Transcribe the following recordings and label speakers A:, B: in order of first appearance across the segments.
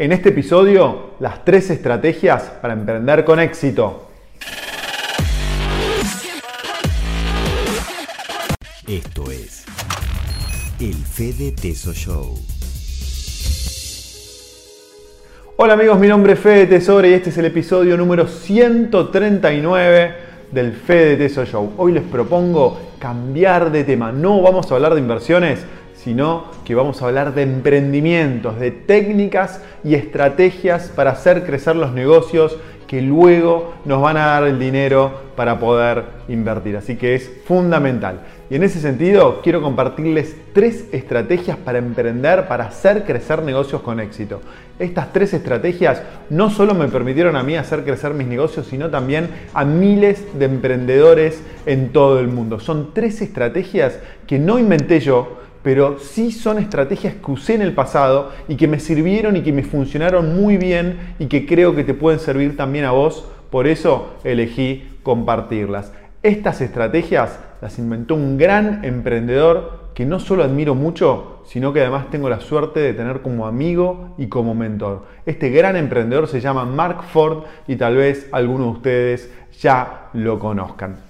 A: En este episodio, las tres estrategias para emprender con éxito.
B: Esto es el Fede Teso Show.
A: Hola amigos, mi nombre es Fede Tesoro y este es el episodio número 139 del Fede Teso Show. Hoy les propongo cambiar de tema. No vamos a hablar de inversiones, sino que vamos a hablar de emprendimientos, de técnicas y estrategias para hacer crecer los negocios que luego nos van a dar el dinero para poder invertir. Así que es fundamental. Y en ese sentido quiero compartirles tres estrategias para emprender, para hacer crecer negocios con éxito. Estas tres estrategias no solo me permitieron a mí hacer crecer mis negocios, sino también a miles de emprendedores en todo el mundo. Son tres estrategias que no inventé yo, pero sí son estrategias que usé en el pasado y que me sirvieron y que me funcionaron muy bien y que creo que te pueden servir también a vos. Por eso elegí compartirlas. Estas estrategias las inventó un gran emprendedor que no solo admiro mucho, sino que además tengo la suerte de tener como amigo y como mentor. Este gran emprendedor se llama Mark Ford y tal vez algunos de ustedes ya lo conozcan.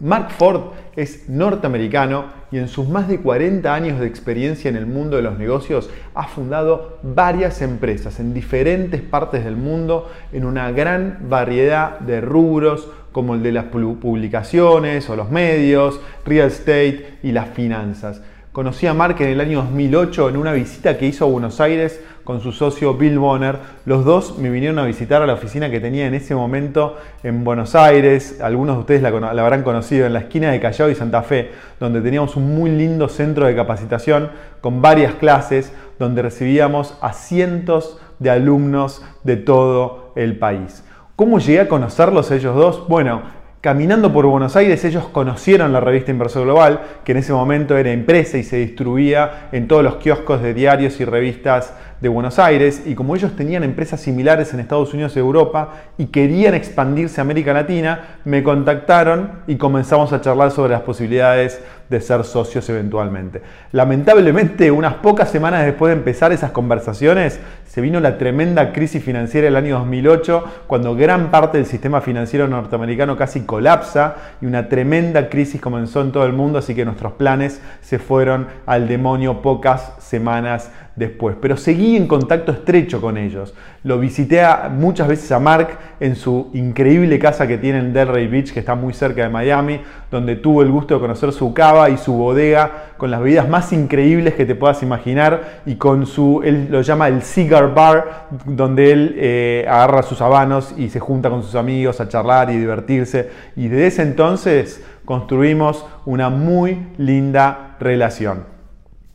A: Mark Ford es norteamericano y en sus más de 40 años de experiencia en el mundo de los negocios ha fundado varias empresas en diferentes partes del mundo en una gran variedad de rubros como el de las publicaciones o los medios, real estate y las finanzas. Conocí a Mark en el año 2008 en una visita que hizo a Buenos Aires con su socio Bill Bonner. Los dos me vinieron a visitar a la oficina que tenía en ese momento en Buenos Aires. Algunos de ustedes la, habrán conocido en la esquina de Callao y Santa Fe, donde teníamos un muy lindo centro de capacitación con varias clases, donde recibíamos a cientos de alumnos de todo el país. ¿Cómo llegué a conocerlos ellos dos? Bueno, Caminando por Buenos Aires ellos conocieron la revista Inversor Global, que en ese momento era impresa y se distribuía en todos los kioscos de diarios y revistas de Buenos Aires y como ellos tenían empresas similares en Estados Unidos y Europa y querían expandirse a América Latina, me contactaron y comenzamos a charlar sobre las posibilidades de ser socios eventualmente. Lamentablemente, unas pocas semanas después de empezar esas conversaciones, se vino la tremenda crisis financiera del año 2008, cuando gran parte del sistema financiero norteamericano casi colapsa y una tremenda crisis comenzó en todo el mundo, así que nuestros planes se fueron al demonio pocas semanas después. Pero seguí en contacto estrecho con ellos. Lo visité muchas veces a Mark en su increíble casa que tiene en Delray Beach, que está muy cerca de Miami, donde tuvo el gusto de conocer su cava y su bodega con las bebidas más increíbles que te puedas imaginar y con su, él lo llama el cigar bar, donde él eh, agarra sus habanos y se junta con sus amigos a charlar y divertirse. Y desde ese entonces construimos una muy linda relación.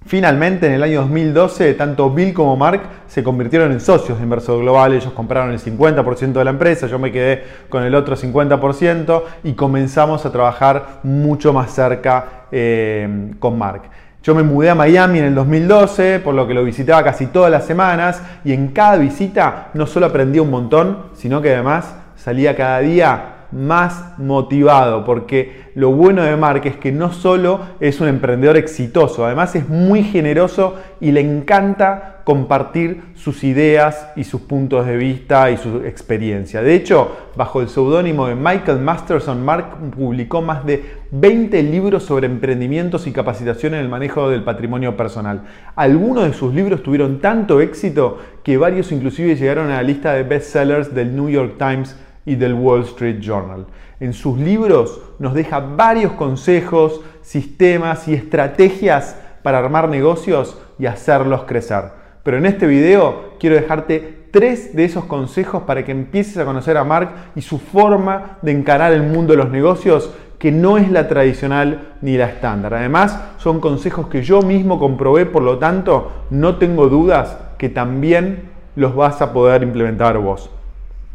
A: Finalmente, en el año 2012, tanto Bill como Mark se convirtieron en socios de Inversor Global. Ellos compraron el 50% de la empresa, yo me quedé con el otro 50% y comenzamos a trabajar mucho más cerca eh, con Mark. Yo me mudé a Miami en el 2012, por lo que lo visitaba casi todas las semanas y en cada visita no solo aprendía un montón, sino que además salía cada día más motivado, porque lo bueno de Mark es que no solo es un emprendedor exitoso, además es muy generoso y le encanta compartir sus ideas y sus puntos de vista y su experiencia. De hecho, bajo el seudónimo de Michael Masterson, Mark publicó más de 20 libros sobre emprendimientos y capacitación en el manejo del patrimonio personal. Algunos de sus libros tuvieron tanto éxito que varios inclusive llegaron a la lista de bestsellers del New York Times y del Wall Street Journal. En sus libros nos deja varios consejos, sistemas y estrategias para armar negocios y hacerlos crecer. Pero en este video quiero dejarte tres de esos consejos para que empieces a conocer a Mark y su forma de encarar el mundo de los negocios que no es la tradicional ni la estándar. Además, son consejos que yo mismo comprobé, por lo tanto, no tengo dudas que también los vas a poder implementar vos.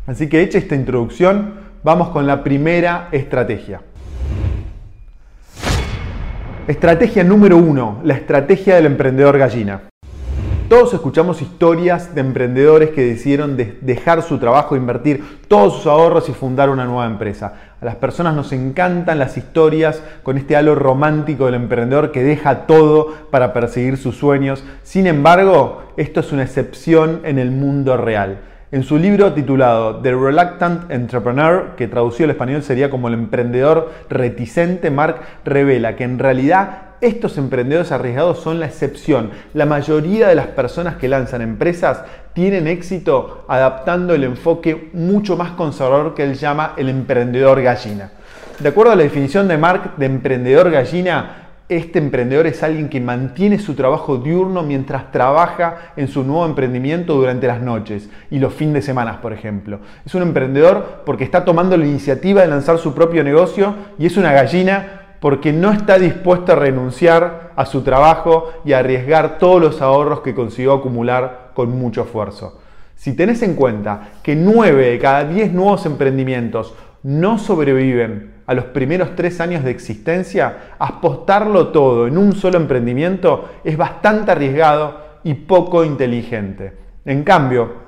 A: Así que hecha esta introducción, vamos con la primera estrategia. Estrategia número uno, la estrategia del emprendedor gallina. Todos escuchamos historias de emprendedores que decidieron dejar su trabajo, invertir todos sus ahorros y fundar una nueva empresa. A las personas nos encantan las historias con este halo romántico del emprendedor que deja todo para perseguir sus sueños. Sin embargo, esto es una excepción en el mundo real. En su libro titulado The Reluctant Entrepreneur, que traducido al español sería como el emprendedor reticente, Mark revela que en realidad estos emprendedores arriesgados son la excepción. La mayoría de las personas que lanzan empresas tienen éxito adaptando el enfoque mucho más conservador que él llama el emprendedor gallina. De acuerdo a la definición de Mark de emprendedor gallina, este emprendedor es alguien que mantiene su trabajo diurno mientras trabaja en su nuevo emprendimiento durante las noches y los fines de semana, por ejemplo. Es un emprendedor porque está tomando la iniciativa de lanzar su propio negocio y es una gallina porque no está dispuesto a renunciar a su trabajo y a arriesgar todos los ahorros que consiguió acumular con mucho esfuerzo. Si tenés en cuenta que 9 de cada 10 nuevos emprendimientos no sobreviven a los primeros tres años de existencia, apostarlo todo en un solo emprendimiento es bastante arriesgado y poco inteligente. En cambio,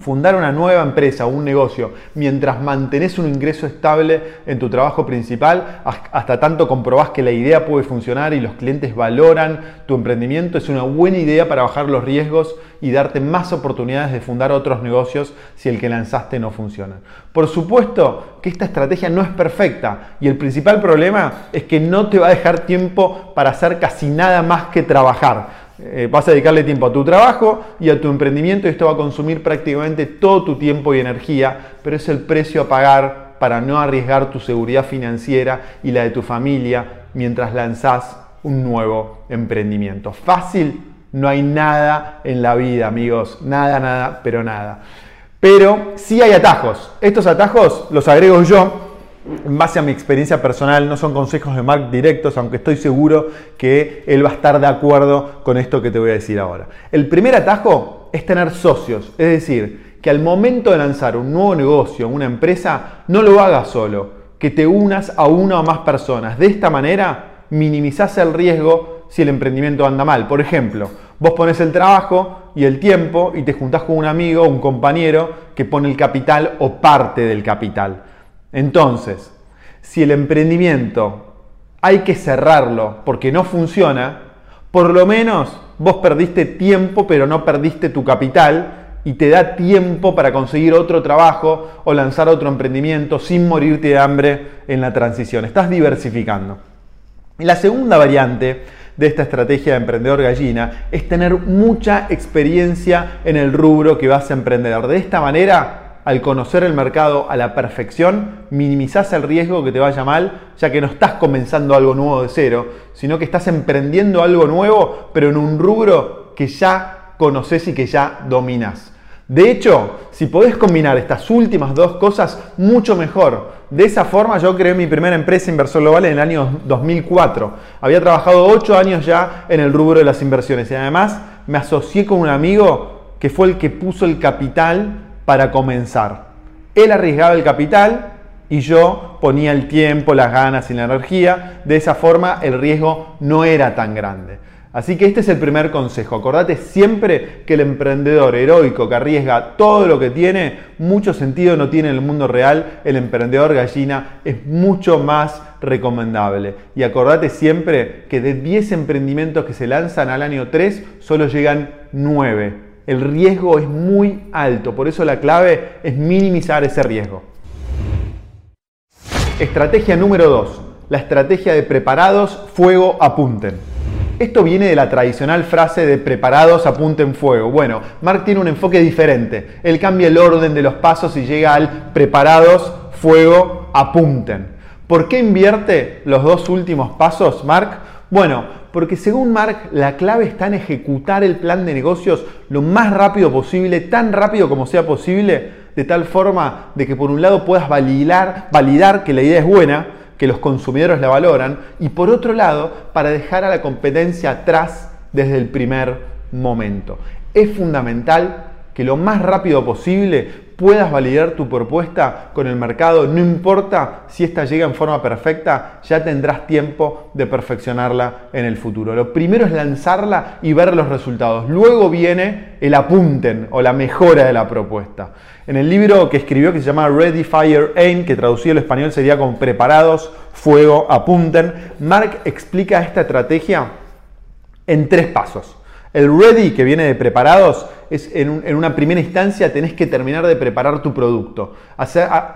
A: fundar una nueva empresa o un negocio mientras mantenés un ingreso estable en tu trabajo principal, hasta tanto comprobás que la idea puede funcionar y los clientes valoran tu emprendimiento, es una buena idea para bajar los riesgos y darte más oportunidades de fundar otros negocios si el que lanzaste no funciona. Por supuesto que esta estrategia no es perfecta y el principal problema es que no te va a dejar tiempo para hacer casi nada más que trabajar. Eh, vas a dedicarle tiempo a tu trabajo y a tu emprendimiento esto va a consumir prácticamente todo tu tiempo y energía, pero es el precio a pagar para no arriesgar tu seguridad financiera y la de tu familia mientras lanzás un nuevo emprendimiento. Fácil, no hay nada en la vida, amigos, nada, nada, pero nada. Pero sí hay atajos. Estos atajos los agrego yo en base a mi experiencia personal, no son consejos de Mark directos, aunque estoy seguro que él va a estar de acuerdo con esto que te voy a decir ahora. El primer atajo es tener socios, es decir, que al momento de lanzar un nuevo negocio, una empresa, no lo hagas solo, que te unas a una o más personas. De esta manera, minimizás el riesgo si el emprendimiento anda mal. Por ejemplo, vos pones el trabajo y el tiempo y te juntás con un amigo un compañero que pone el capital o parte del capital. Entonces, si el emprendimiento hay que cerrarlo porque no funciona, por lo menos vos perdiste tiempo pero no perdiste tu capital y te da tiempo para conseguir otro trabajo o lanzar otro emprendimiento sin morirte de hambre en la transición. Estás diversificando. Y la segunda variante de esta estrategia de emprendedor gallina es tener mucha experiencia en el rubro que vas a emprender. De esta manera al conocer el mercado a la perfección, minimizás el riesgo que te vaya mal, ya que no estás comenzando algo nuevo de cero, sino que estás emprendiendo algo nuevo, pero en un rubro que ya conoces y que ya dominas. De hecho, si podés combinar estas últimas dos cosas, mucho mejor. De esa forma yo creé mi primera empresa inversor global en el año 2004. Había trabajado 8 años ya en el rubro de las inversiones y además me asocié con un amigo que fue el que puso el capital para comenzar. Él arriesgaba el capital y yo ponía el tiempo, las ganas y la energía. De esa forma el riesgo no era tan grande. Así que este es el primer consejo. Acordate siempre que el emprendedor heroico que arriesga todo lo que tiene, mucho sentido no tiene en el mundo real. El emprendedor gallina es mucho más recomendable. Y acordate siempre que de 10 emprendimientos que se lanzan al año 3, solo llegan 9 el riesgo es muy alto, por eso la clave es minimizar ese riesgo. Estrategia número 2, la estrategia de preparados, fuego, apunten. Esto viene de la tradicional frase de preparados, apunten fuego. Bueno, Mark tiene un enfoque diferente. Él cambia el orden de los pasos y llega al preparados, fuego, apunten. ¿Por qué invierte los dos últimos pasos, Mark? Bueno, porque según Mark, la clave está en ejecutar el plan de negocios lo más rápido posible, tan rápido como sea posible, de tal forma de que por un lado puedas validar, validar que la idea es buena, que los consumidores la valoran, y por otro lado, para dejar a la competencia atrás desde el primer momento. Es fundamental que lo más rápido posible puedas validar tu propuesta con el mercado, no importa si esta llega en forma perfecta, ya tendrás tiempo de perfeccionarla en el futuro. Lo primero es lanzarla y ver los resultados. Luego viene el apunten o la mejora de la propuesta. En el libro que escribió que se llama Ready, Fire, Aim, que traducido al español sería como preparados, fuego, apunten, Mark explica esta estrategia en tres pasos. El ready, que viene de preparados, es en, una primera instancia tenés que terminar de preparar tu producto.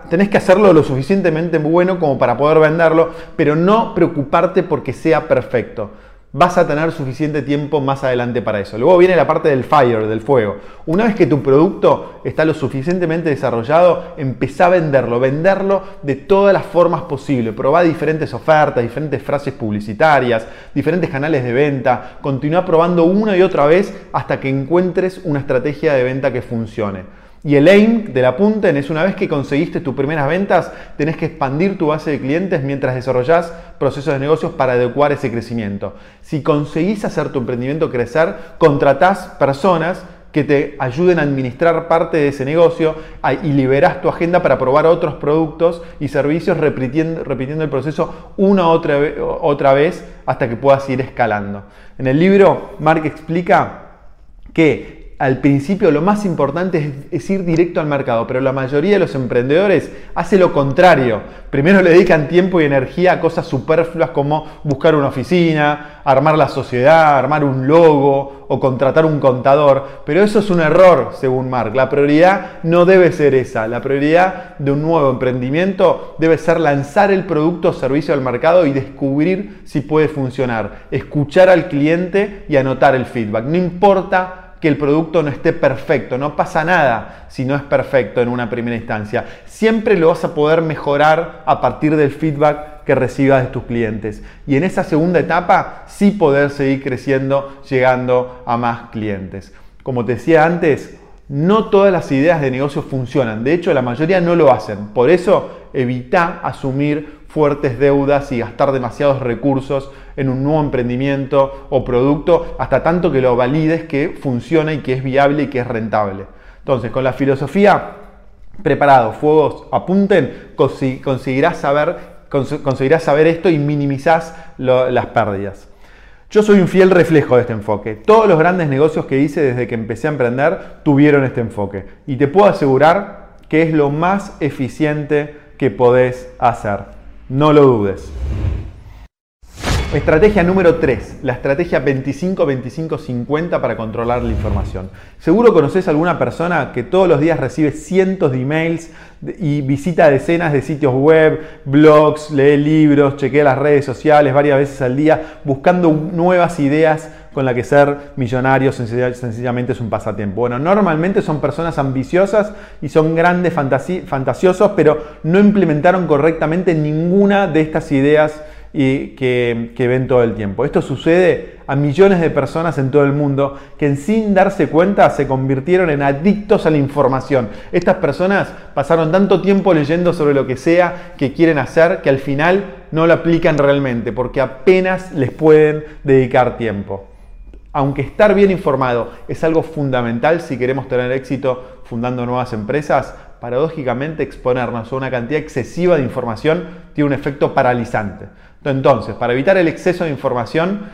A: tenés que hacerlo lo suficientemente bueno como para poder venderlo, pero no preocuparte porque sea perfecto vas a tener suficiente tiempo más adelante para eso. Luego viene la parte del fire, del fuego. Una vez que tu producto está lo suficientemente desarrollado, empezá a venderlo, venderlo de todas las formas posibles. Probá diferentes ofertas, diferentes frases publicitarias, diferentes canales de venta. Continúa probando una y otra vez hasta que encuentres una estrategia de venta que funcione. Y el aim de la punta es una vez que conseguiste tus primeras ventas, tenés que expandir tu base de clientes mientras desarrollás procesos de negocios para adecuar ese crecimiento. Si conseguís hacer tu emprendimiento crecer, contratás personas que te ayuden a administrar parte de ese negocio y liberás tu agenda para probar otros productos y servicios repitiendo, repitiendo el proceso una otra, otra vez hasta que puedas ir escalando. En el libro, Mark explica que al principio lo más importante es, ir directo al mercado, pero la mayoría de los emprendedores hace lo contrario. Primero le dedican tiempo y energía a cosas superfluas como buscar una oficina, armar la sociedad, armar un logo o contratar un contador. Pero eso es un error, según Mark. La prioridad no debe ser esa. La prioridad de un nuevo emprendimiento debe ser lanzar el producto o servicio al mercado y descubrir si puede funcionar. Escuchar al cliente y anotar el feedback. No importa que el producto no esté perfecto. No pasa nada si no es perfecto en una primera instancia. Siempre lo vas a poder mejorar a partir del feedback que recibas de tus clientes. Y en esa segunda etapa sí poder seguir creciendo, llegando a más clientes. Como te decía antes, no todas las ideas de negocio funcionan. De hecho, la mayoría no lo hacen. Por eso, evita asumir fuertes deudas y gastar demasiados recursos en un nuevo emprendimiento o producto hasta tanto que lo valides que funciona y que es viable y que es rentable. Entonces, con la filosofía preparado, fuegos, apunten, conseguirás saber, conseguirás saber esto y minimizás las pérdidas. Yo soy un fiel reflejo de este enfoque. Todos los grandes negocios que hice desde que empecé a emprender tuvieron este enfoque. Y te puedo asegurar que es lo más eficiente que podés hacer. No lo dudes. Estrategia número 3, la estrategia 25-25-50 para controlar la información. Seguro conoces a alguna persona que todos los días recibe cientos de emails y visita decenas de sitios web, blogs, lee libros, chequea las redes sociales varias veces al día buscando nuevas ideas con las que ser millonario sencillamente es un pasatiempo. Bueno, normalmente son personas ambiciosas y son grandes fantasiosos, pero no implementaron correctamente ninguna de estas ideas y que, ven todo el tiempo. Esto sucede a millones de personas en todo el mundo que sin darse cuenta se convirtieron en adictos a la información. Estas personas pasaron tanto tiempo leyendo sobre lo que sea que quieren hacer que al final no lo aplican realmente porque apenas les pueden dedicar tiempo. Aunque estar bien informado es algo fundamental si queremos tener éxito fundando nuevas empresas, paradójicamente exponernos a una cantidad excesiva de información tiene un efecto paralizante. Entonces, para evitar el exceso de información,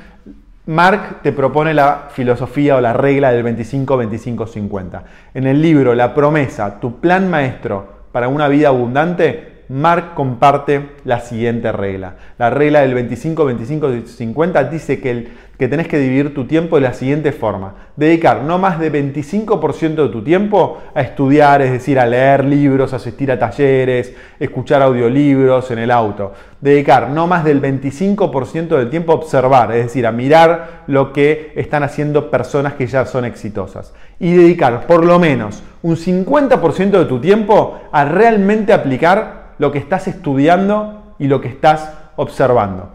A: Mark te propone la filosofía o la regla del 25-25-50. En el libro La promesa, tu plan maestro para una vida abundante, Mark comparte la siguiente regla. La regla del 25-25-50 dice que, que tenés que dividir tu tiempo de la siguiente forma. Dedicar no más de 25% de tu tiempo a estudiar, es decir, a leer libros, asistir a talleres, escuchar audiolibros en el auto. Dedicar no más del 25% del tiempo a observar, es decir, a mirar lo que están haciendo personas que ya son exitosas. Y dedicar por lo menos un 50% de tu tiempo a realmente aplicar lo que estás estudiando y lo que estás observando.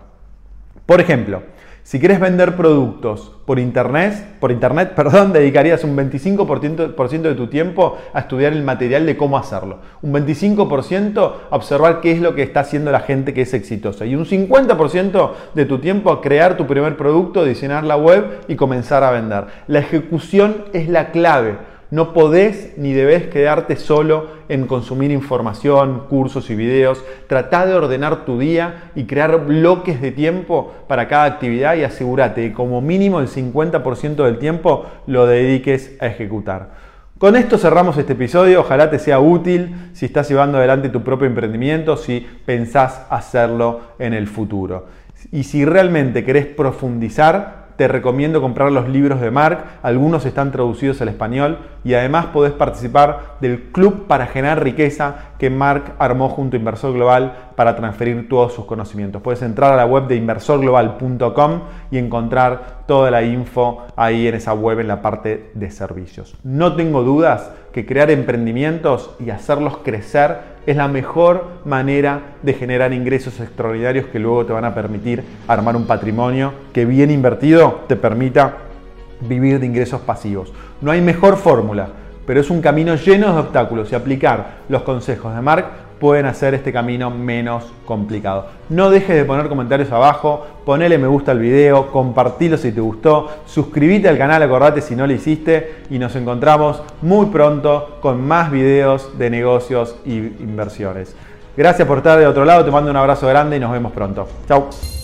A: Por ejemplo, si quieres vender productos por internet, por internet, perdón, dedicarías un 25% de tu tiempo a estudiar el material de cómo hacerlo, un 25% a observar qué es lo que está haciendo la gente que es exitosa y un 50% de tu tiempo a crear tu primer producto, diseñar la web y comenzar a vender. La ejecución es la clave. No podés ni debes quedarte solo en consumir información, cursos y videos. Trata de ordenar tu día y crear bloques de tiempo para cada actividad y asegúrate que como mínimo el 50% del tiempo lo dediques a ejecutar. Con esto cerramos este episodio, ojalá te sea útil si estás llevando adelante tu propio emprendimiento, si pensás hacerlo en el futuro. Y si realmente querés profundizar, te recomiendo comprar los libros de Mark, algunos están traducidos al español y además podés participar del Club para Generar Riqueza que Mark armó junto a Inversor Global para transferir todos sus conocimientos. Puedes entrar a la web de inversorglobal.com y encontrar toda la info ahí en esa web en la parte de servicios. No tengo dudas que crear emprendimientos y hacerlos crecer es la mejor manera de generar ingresos extraordinarios que luego te van a permitir armar un patrimonio que bien invertido te permita vivir de ingresos pasivos. No hay mejor fórmula, pero es un camino lleno de obstáculos y aplicar los consejos de Mark pueden hacer este camino menos complicado. No dejes de poner comentarios abajo, ponele me gusta al video, compartilo si te gustó, suscríbete al canal, acordate si no lo hiciste y nos encontramos muy pronto con más videos de negocios y inversiones. Gracias por estar de otro lado, te mando un abrazo grande y nos vemos pronto. Chao.